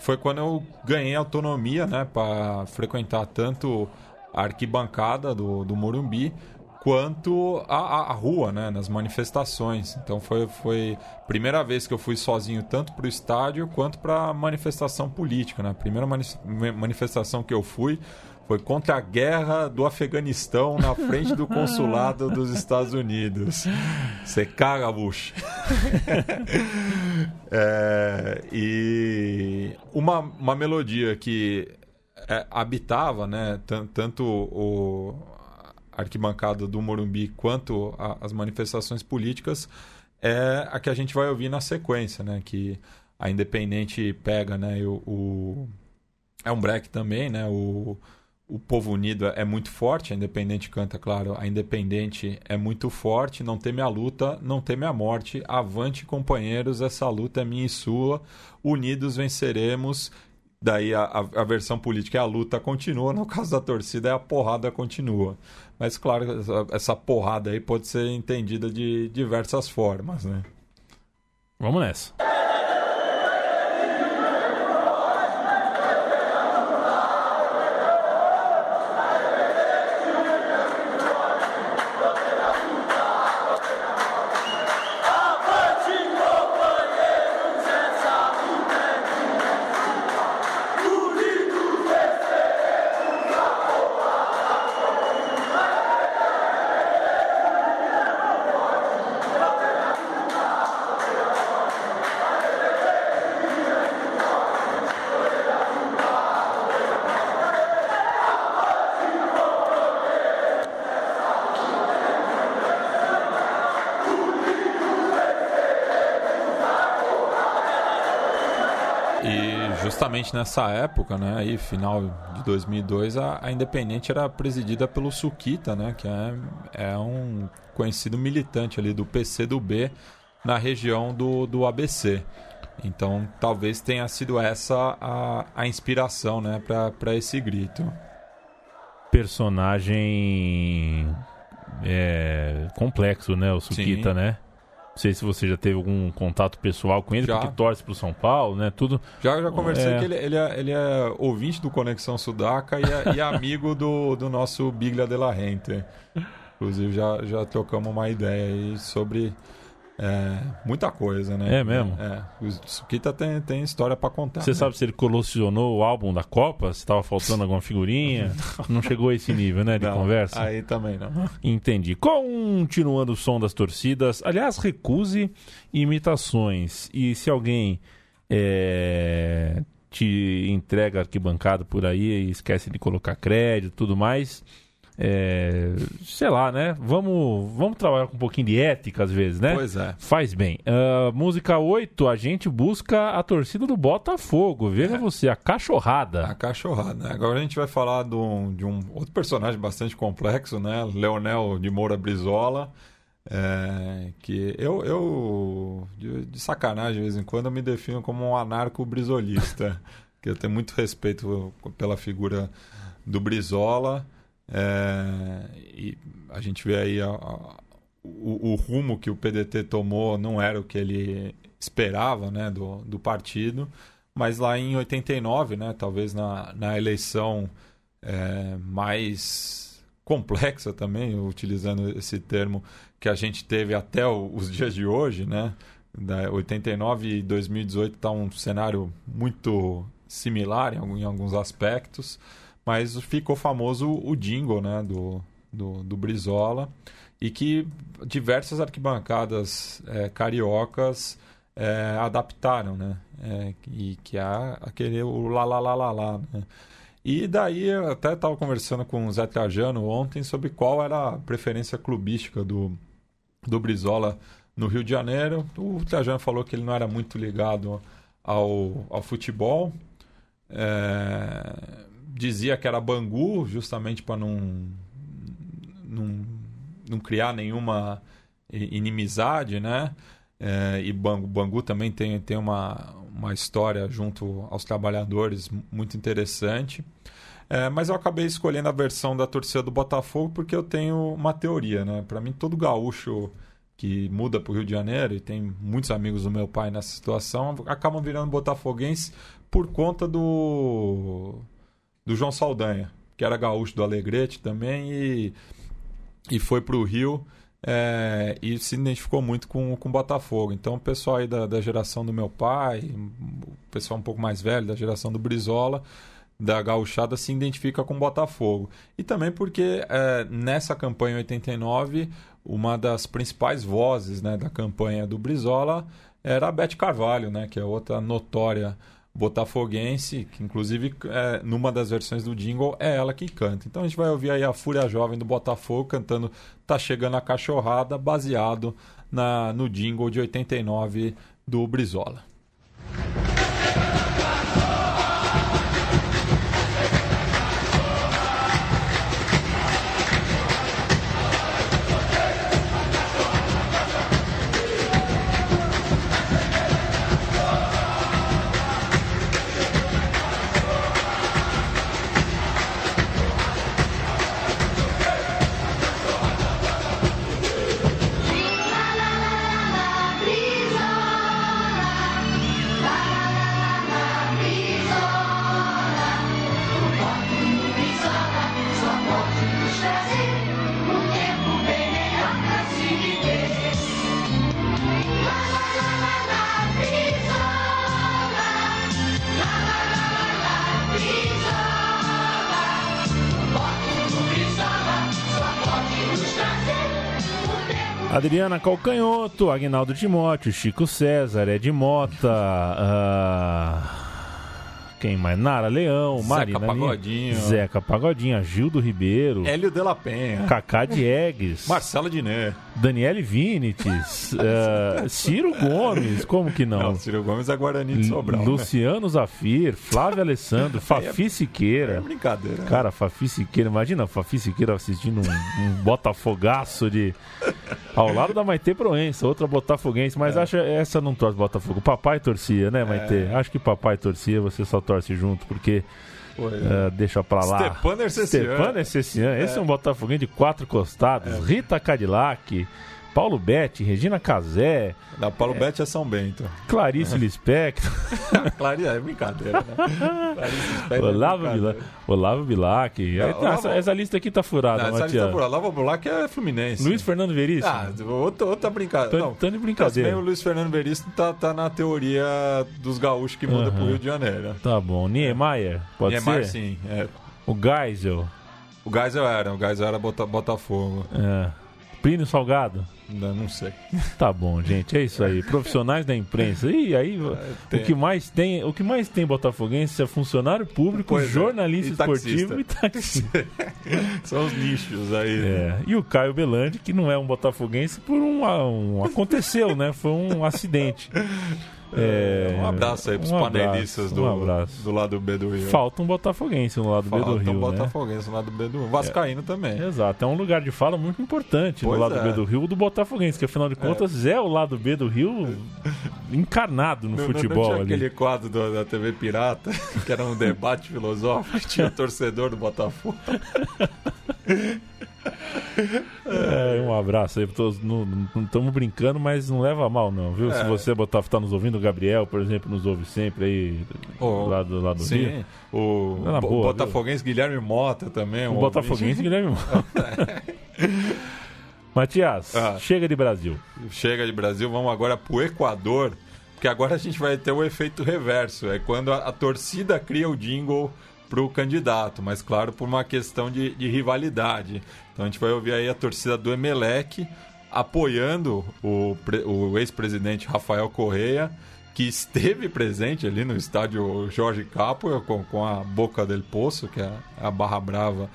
foi quando eu ganhei autonomia, né, para frequentar tanto a arquibancada do, do Morumbi, quanto a rua, né, nas manifestações. Então foi foi a primeira vez que eu fui sozinho tanto para o estádio quanto para manifestação política, né? A primeira mani- ma- manifestação que eu fui foi contra a guerra do Afeganistão na frente do consulado dos Estados Unidos. Você caga, Bush. É, e uma, uma melodia que é, habitava, né, tan- tanto o arquibancada do Morumbi quanto as manifestações políticas é a que a gente vai ouvir na sequência, né, que a Independente pega, né, o, o- é um break também, né, o o povo unido é muito forte, a Independente canta, claro, a Independente é muito forte, não teme a luta, não teme a morte, avante companheiros, essa luta é minha e sua, unidos venceremos. Daí a, a, versão política é a luta continua, no caso da torcida é a porrada continua. Mas claro, essa, essa porrada aí pode ser entendida de diversas formas, né? Vamos nessa. E justamente nessa época, né, aí final de 2002, a, a Independente era presidida pelo Suquita, né, que é, é um conhecido militante ali do PC do B na região do, do ABC. Então, talvez tenha sido essa a, a inspiração, né, para esse grito. Personagem é, complexo, né? O Sukita, Sim. né? Não sei se você já teve algum contato pessoal com ele, Já. porque torce pro São Paulo, né? Tudo. Já, já conversei É. que ele, ele, é, ele é ouvinte do Conexão Sudaca e é, e é amigo do, do nosso Biglia de la Rente. Inclusive, já, já trocamos uma ideia aí sobre é, muita coisa, né? É mesmo? É. O Sukita tem, tem história pra contar. Você né? sabe se ele colacionou o álbum da Copa? Se tava faltando alguma figurinha? Não chegou a esse nível, né? De Não, conversa? Aí também não. Entendi. Continuando o som das torcidas, aliás, recuse imitações. E se alguém é, te entrega arquibancada por aí e esquece de colocar crédito e tudo mais, é, sei lá, né? Vamos, vamos trabalhar com um pouquinho de ética às vezes, né? Pois é. Faz bem. Ah, música 8, a gente busca a torcida do Botafogo. Veja É. você, a cachorrada. A cachorrada? Agora a gente vai falar de um, de um outro personagem bastante complexo, né? Leonel de Moura Brizola. é, que eu, eu de, de sacanagem, de vez em quando, eu me defino como um anarco-brizolista. que eu tenho muito respeito pela figura do Brizola. É, e a gente vê aí a- a- o, o rumo que o PDT tomou não era o que ele esperava né, do, do partido. Mas lá em 89, né, talvez na, na eleição é, mais complexa também, utilizando esse termo que a gente teve até o- os dias de hoje, né? Da 89 e 2018 está um cenário muito similar em, em alguns aspectos, mas ficou famoso o jingle, né, do, do, do Brizola, e que diversas arquibancadas é, cariocas é, adaptaram, né? É, e que é aquele o lá lá lá lá lá, né? E daí eu até estava conversando com o Zé Trajano ontem sobre qual era a preferência clubística do, do Brizola no Rio de Janeiro. O Trajano falou que ele não era muito ligado ao, ao futebol. É, dizia que era Bangu, justamente para não, não, não criar nenhuma inimizade, né? É, e Bangu, Bangu também tem, tem uma, uma história junto aos trabalhadores mu- muito interessante. É, mas eu acabei escolhendo a versão da torcida do Botafogo porque eu tenho uma teoria, né? Para mim, todo gaúcho que muda para o Rio de Janeiro, e tem muitos amigos do meu pai nessa situação, acabam virando botafoguenses por conta do, do João Saldanha, que era gaúcho do Alegrete também, e e foi para o Rio é, e se identificou muito com o Botafogo. Então o pessoal aí da, da geração do meu pai, o pessoal um pouco mais velho, da geração do Brizola, da gauchada se identifica com o Botafogo. E também porque é, nessa campanha em 89, uma das principais vozes né, da campanha do Brizola era a Beth Carvalho, né, que é outra notória botafoguense, que inclusive é, numa das versões do jingle é ela que canta. Então a gente vai ouvir aí a Fúria Jovem do Botafogo cantando Tá Chegando a Cachorrada, baseado na, no jingle de 89 do Brizola. Adriana Calcanhoto, Agnaldo Timóteo, Chico César, Ed Mota, ah, quem mais? Nara Leão, Zeca Marina Lima, Pagodinho. Zeca Pagodinho, Gildo Ribeiro, Hélio de la Penha, Cacá Diegues, Marcelo Diné. Daniele Vinites, ah, Ciro Gomes, como que não? Não, Ciro Gomes é Guarani de Sobral. né? Luciano Zafir, Flávio Alessandro, Fafi É Siqueira. brincadeira. né? Cara, Fafi Siqueira, imagina Fafi Siqueira assistindo um, um botafogaço de. Ao lado da Maite Proença, outra botafoguense, mas É. acho essa não torce Botafogo. Papai torcia, né, Maite? Acho que papai torcia, você só torce junto, porque Eh, deixa pra lá. Stepan Ercecian. Stepan esse é um botafoguense de quatro costados. Rita Cadillac, Paulo Betti, Regina Casé, Da Paulo Betti é São Bento. Clarice Lispector. Clarinha, é brincadeira, né? Clarice Lispector é Olavo, brincadeira. Bila, Olavo Bilac. Não, tá, Olavo- essa, essa lista aqui tá furada, Não, essa Matias. lista por lá. Lava Bulac é Fluminense. Luiz Fernando Veríssimo. Ah, outra, outra brincadeira. Tô- Não, tô de brincadeira. bem, o Luiz Fernando Veríssimo tá, tá na teoria dos gaúchos que muda pro Aham. Rio de Janeiro. Tá bom. Niemeyer, pode Niemeyer, ser? sim. é. O Geisel. O Geisel era, o Geisel era Bota, Botafogo. É. Plínio Salgado. Não, não sei. Tá bom, gente, é isso aí. Profissionais da imprensa. E aí, tem- o que mais tem, o que mais tem botafoguense é funcionário público, Pois é, jornalista e taxista. esportivo e taxista. São os nichos aí. É. E o Caio Belandi, que não é um botafoguense por um, um aconteceu, né? Foi um acidente. É, um abraço aí pros um panelistas do, um do lado B do Rio. Falta um botafoguense no lado B do Falta Rio, um né? Botafoguense no lado B do Rio. Vascaíno também. Exato, é um lugar de fala muito importante Pois no lado é. B do Rio do Botafoguense, que afinal de contas é, o lado B do Rio encarnado no Não- não- futebol não tinha ali. aquele quadro do- da TV Pirata, que era um debate filosófico, tinha torcedor do Botafogo. É, um abraço aí pra todos. Não estamos brincando, mas não leva a mal, não, viu? Se É. você botar, tá nos ouvindo, o Gabriel, por exemplo, nos ouve sempre aí Oh, lá do lado do Rio. Sim, o É boa, Botafoguense Guilherme Mota também. O um Botafoguense Guilherme Mota. Matias, Ah. chega de Brasil. Chega de Brasil, vamos agora pro Equador, porque agora a gente vai ter o efeito reverso. É quando a, a torcida cria o jingle pro candidato, mas claro, por uma questão de, de rivalidade. Então a gente vai ouvir aí a torcida do Emelec apoiando o, o ex-presidente Rafael Correia, que esteve presente ali no estádio Jorge Capo com, com a Boca del Poço, que é a barra brava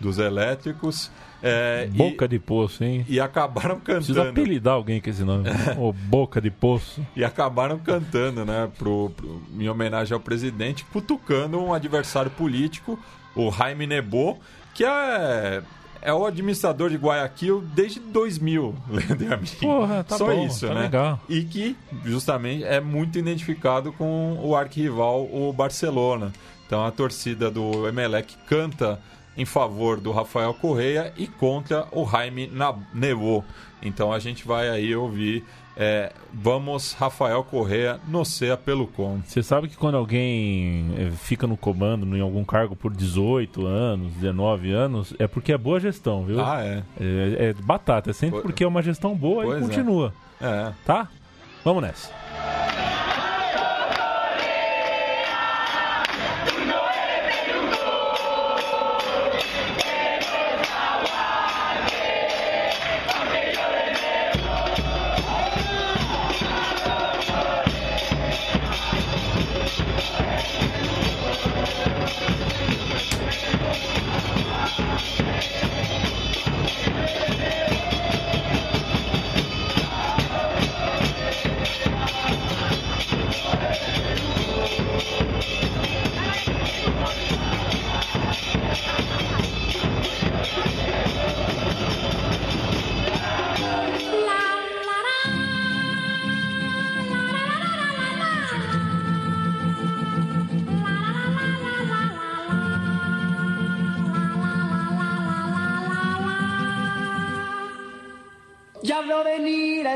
dos elétricos. É, e- Boca de Poço, hein? e acabaram Precisa cantando apelidar alguém com esse nome. Ô, Boca de Poço. e acabaram cantando, né, pro, pro- em homenagem ao presidente, cutucando um adversário político, o Jaime Nebo, que é, é o administrador de Guayaquil desde 2000, Leandro Amin. Porra, tá Só bom, isso, tá né? legal. E que, justamente, é muito identificado com o arquirrival, o Barcelona. Então, a torcida do Emelec canta em favor do Rafael Correia e contra o Jaime Nebo. Então, a gente vai aí ouvir é, vamos Rafael Correa no CEA pelo com. Você sabe que quando alguém eh, fica no comando em algum cargo por 18 anos, 19 anos, é porque é boa gestão, viu? Ah, é. É, é batata, é sempre porque é uma gestão boa Pois e é. continua, É. tá? Vamos nessa.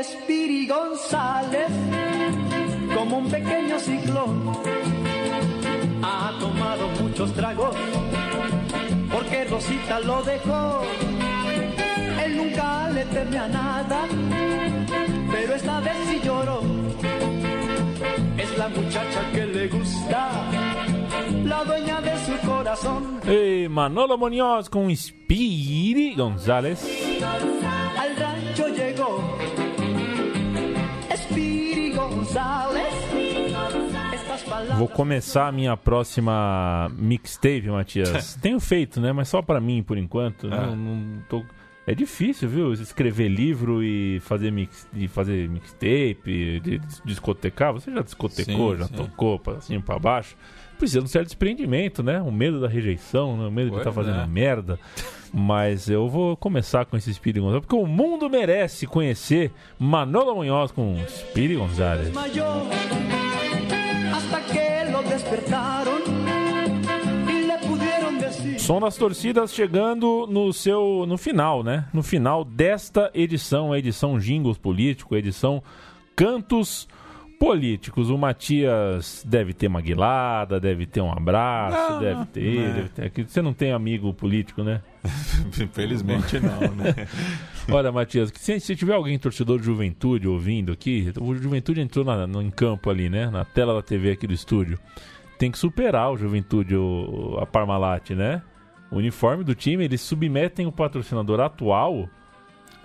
Venir a Spiri González como un pequeño ciclón. Ha tomado muchos tragos porque Rosita lo dejó. Él nunca le teme a nada, pero esta vez sí lloró. Es la muchacha que le gusta, la dueña de su corazón. Ei, Manolo Munhoz com Spiri Gonzalez. Vou começar a minha próxima mixtape, Matias. Tenho feito, né? Mas só pra mim, por enquanto. Não, não tô... É difícil, viu? Escrever livro e fazer, mix... e fazer mixtape, de discotecar. Você já discotecou, Sim, já sim. tocou pra cima e pra baixo. Precisa de um certo desprendimento, né? O medo da rejeição, né? o medo de estar fazendo é. merda. Mas eu vou começar com esse Speedy Gonzalez, porque o mundo merece conhecer Manolo Munhoz com Speedy Gonzalez. Som das torcidas chegando no seu no final, né? No final desta edição, a edição Jingles Político, a edição Cantos Políticos. O Matias deve ter uma guilada, deve ter um abraço, Não, deve não. ter, É. deve ter. Você não tem amigo político, né? Infelizmente não, né? Olha, Matias, se, se tiver alguém torcedor de Juventude ouvindo aqui, o Juventude entrou na, no, em campo ali, né? Na tela da TV aqui do estúdio. Tem que superar o Juventude, o, a Parmalat, né? O uniforme do time, eles submetem o patrocinador atual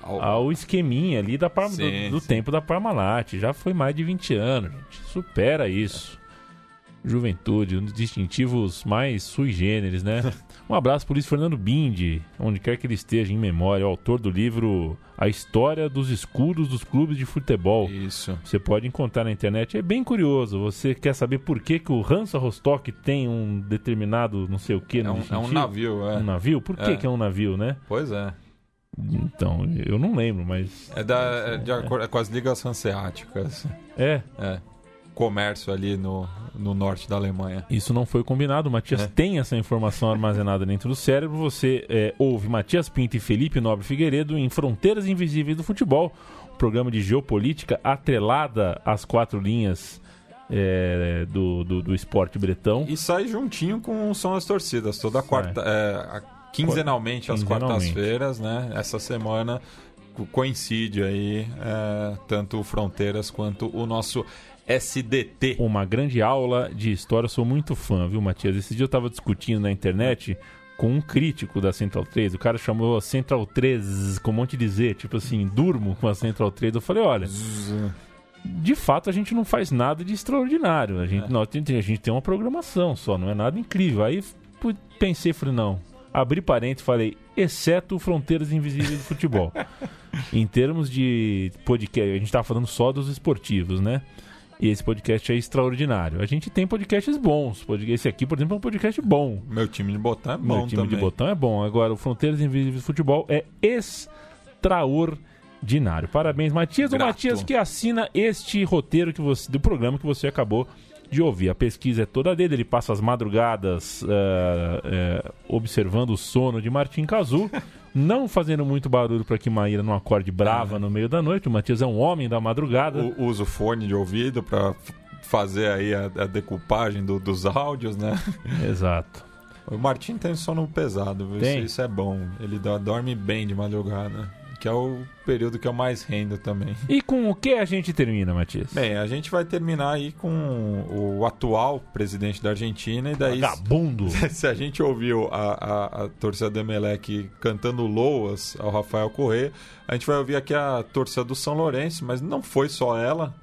ao esqueminha ali da Parma- Sim, do, do sim. tempo da Parmalat. Já foi mais de 20 anos, gente. Supera isso. Juventude, um dos distintivos mais sui generis, né? Um abraço por isso, Fernando Bindi, onde quer que ele esteja, em memória, o autor do livro A História dos Escudos dos Clubes de Futebol. Isso. Você pode encontrar na internet. É bem curioso. Você quer saber por que, que o Hansa Rostock tem um determinado não sei o que É no um, é um navio, é. Um navio? Por que, É. que é um navio, né? Pois é. Então, eu não lembro, mas. É, da, é de acordo é com as ligas hanseáticas. É, É. Comércio ali no, no norte da Alemanha. isso não foi combinado. O Matias É. tem essa informação armazenada dentro do cérebro. Você é, ouve Matias Pinto e Felipe Nobre Figueiredo em Fronteiras Invisíveis do Futebol, um programa de geopolítica atrelada às quatro linhas é, do, do, do esporte bretão. E sai juntinho com o som das torcidas. Toda quarta. É, a- quinzenalmente, às quartas-feiras, né? Essa semana co- coincide aí é, tanto o Fronteiras quanto o nosso SDT. uma grande aula de história. Eu sou muito fã, viu, Matias? Esse dia eu tava discutindo na internet com um crítico da Central 3. O cara chamou a Central 3 com um monte de Z, tipo assim, durmo com a Central 3. Eu falei, olha, de fato a gente não faz nada de extraordinário. A gente, nós tem- a gente tem uma programação só, não é nada incrível. Aí pensei, falei, não. Abri parênteses e falei, exceto Fronteiras Invisíveis do Futebol. em termos de podcast, a gente tava falando só dos esportivos, né? E esse podcast é extraordinário. A gente tem podcasts bons. Esse aqui, por exemplo, é um podcast bom. Meu time de botão é Meu bom time também. de botão é bom. Agora, o Fronteiras Invisíveis do Futebol é extraordinário. Parabéns, Matias. O Grato. Matias que assina este roteiro que você, do programa que você acabou de ouvir. A pesquisa é toda dele, ele passa as madrugadas eh, eh, observando o sono de Martim Cazu, não fazendo muito barulho para que Maíra não acorde brava no meio da noite. O Matias é um homem da madrugada. Usa o fone de ouvido para fazer aí a, a decupagem do- dos áudios, né? Exato. O Martim tem sono pesado, viu? Isso, isso é bom. Ele dorme bem de madrugada, que é o período que eu mais rendo também. E com o que a gente termina, Matias? Bem, a gente vai terminar aí com o atual presidente da Argentina e daí Vagabundo. se a gente ouviu a, a, a torcida do Emelec cantando loas ao Rafael Corrêa, a gente vai ouvir aqui a torcida do São Lourenço, mas não foi só ela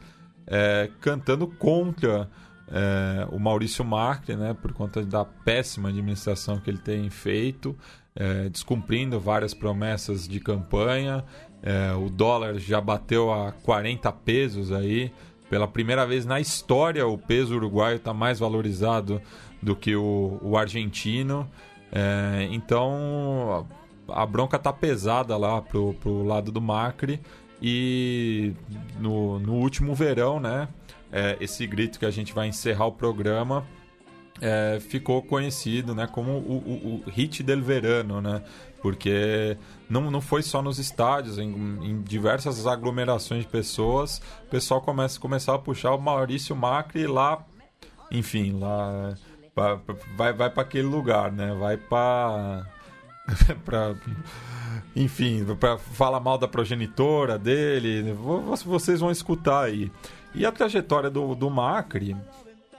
é, cantando contra é, o Maurício Macri, né, por conta da péssima administração que ele tem feito, é, descumprindo várias promessas de campanha. É, o dólar já bateu a 40 pesos aí. Pela primeira vez na história, o peso uruguaio está mais valorizado do que o, o argentino. É, então a bronca tá pesada lá pro, pro lado do Macri. E no, no último verão, né? é, esse grito que a gente vai encerrar o programa é, ficou conhecido né, como o, o, o hit del verano, né? Porque não, não foi só nos estádios, em, em diversas aglomerações de pessoas, o pessoal começa, começava a puxar o Maurício Macri lá, enfim, lá pra- pra- vai, vai para aquele lugar, né? Vai para para enfim, para falar mal da progenitora dele, vo- vocês vão escutar aí. E a trajetória do, do Macri,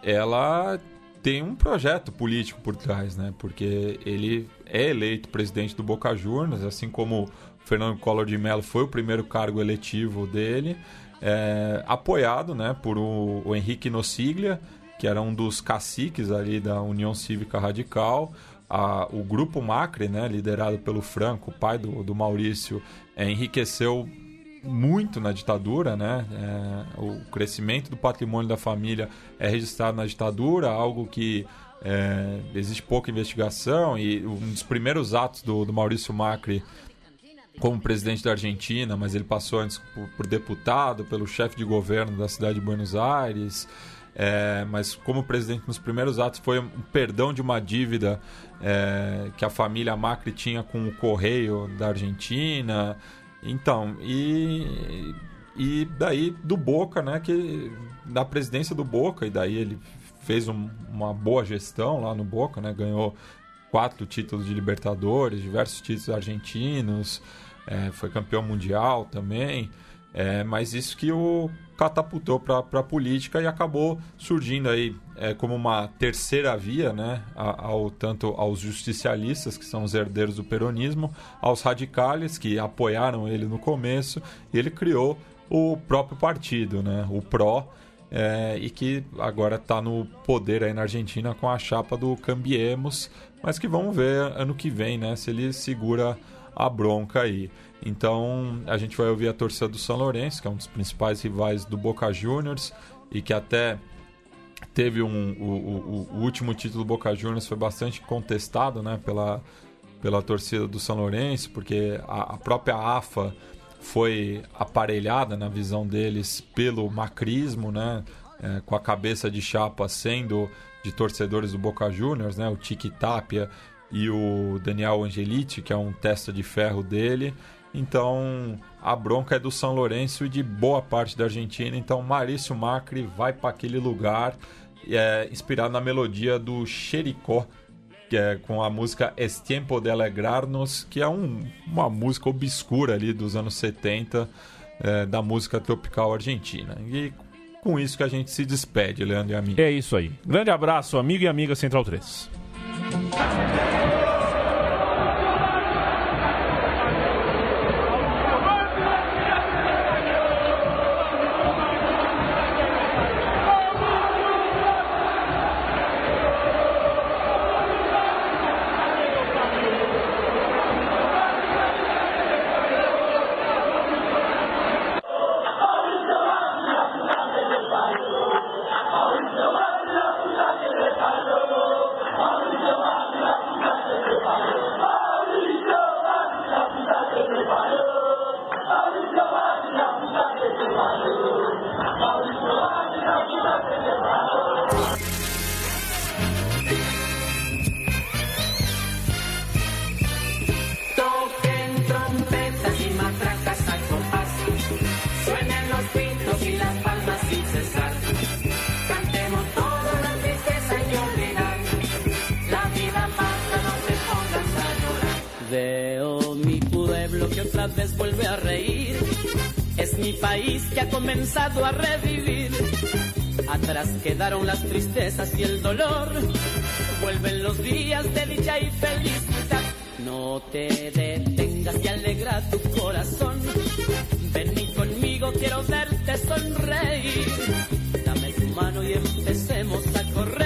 ela tem um projeto político por trás, né? Porque ele é eleito presidente do Boca Juniors, assim como Fernando Collor de Mello foi o primeiro cargo eletivo dele, é, apoiado, né, por o, o Henrique Nociglia, que era um dos caciques ali da União Cívica Radical. A- o grupo Macri, né, liderado pelo Franco, pai do, do Maurício, é, enriqueceu muito na ditadura, né? É, o crescimento do patrimônio da família é registrado na ditadura, algo que é, existe pouca investigação e um dos primeiros atos do, do Maurício Macri como presidente da Argentina, mas ele passou antes por, por deputado, pelo chefe de governo da cidade de Buenos Aires. É, mas como presidente nos primeiros atos foi um perdão de uma dívida é, que a família Macri tinha com o Correio da Argentina. Então, e, e daí do Boca, né, que da presidência do Boca, e daí ele fez um- uma boa gestão lá no Boca, né, ganhou quatro títulos de Libertadores, diversos títulos argentinos, é, foi campeão mundial também. É, mas isso que o catapultou para a política e acabou surgindo aí é, como uma terceira via, né, ao, tanto aos justicialistas, que são os herdeiros do peronismo, aos radicales, que apoiaram ele no começo, e ele criou o próprio partido, né, o PRO, é, e que agora está no poder aí na Argentina com a chapa do Cambiemos, mas que vamos ver ano que vem, né, se ele segura a bronca aí. Então a gente vai ouvir a torcida do São Lourenço, que é um dos principais rivais do Boca Juniors e que até teve um, o, o- o último título do Boca Juniors foi bastante contestado, né, pela, pela torcida do São Lourenço, porque a, a própria AFA foi aparelhada na visão deles pelo macrismo, né, é, com a cabeça de chapa sendo de torcedores do Boca Juniors, né, o Tiki Tapia e o Daniel Angeliti, que é um testa de ferro dele. Então a bronca é do São Lourenço e de boa parte da Argentina. Então Maurício Macri vai para aquele lugar, é, inspirado na melodia do Xericó, que é com a música Es Tiempo de Alegrarnos, que é um- uma música obscura ali dos anos 70 é, da música tropical argentina. E com isso que a gente se despede, Leandro e amigo. É isso aí. Grande abraço, amigo e amiga Central 3. Mauricio vuelve a reír. Es mi país que ha comenzado a revivir. Atrás quedaron las tristezas y el dolor. Vuelven los días de dicha y felicidad. No te detengas y alegra tu corazón. Vení conmigo quiero verte sonreír. Dame tu mano y empecemos a correr.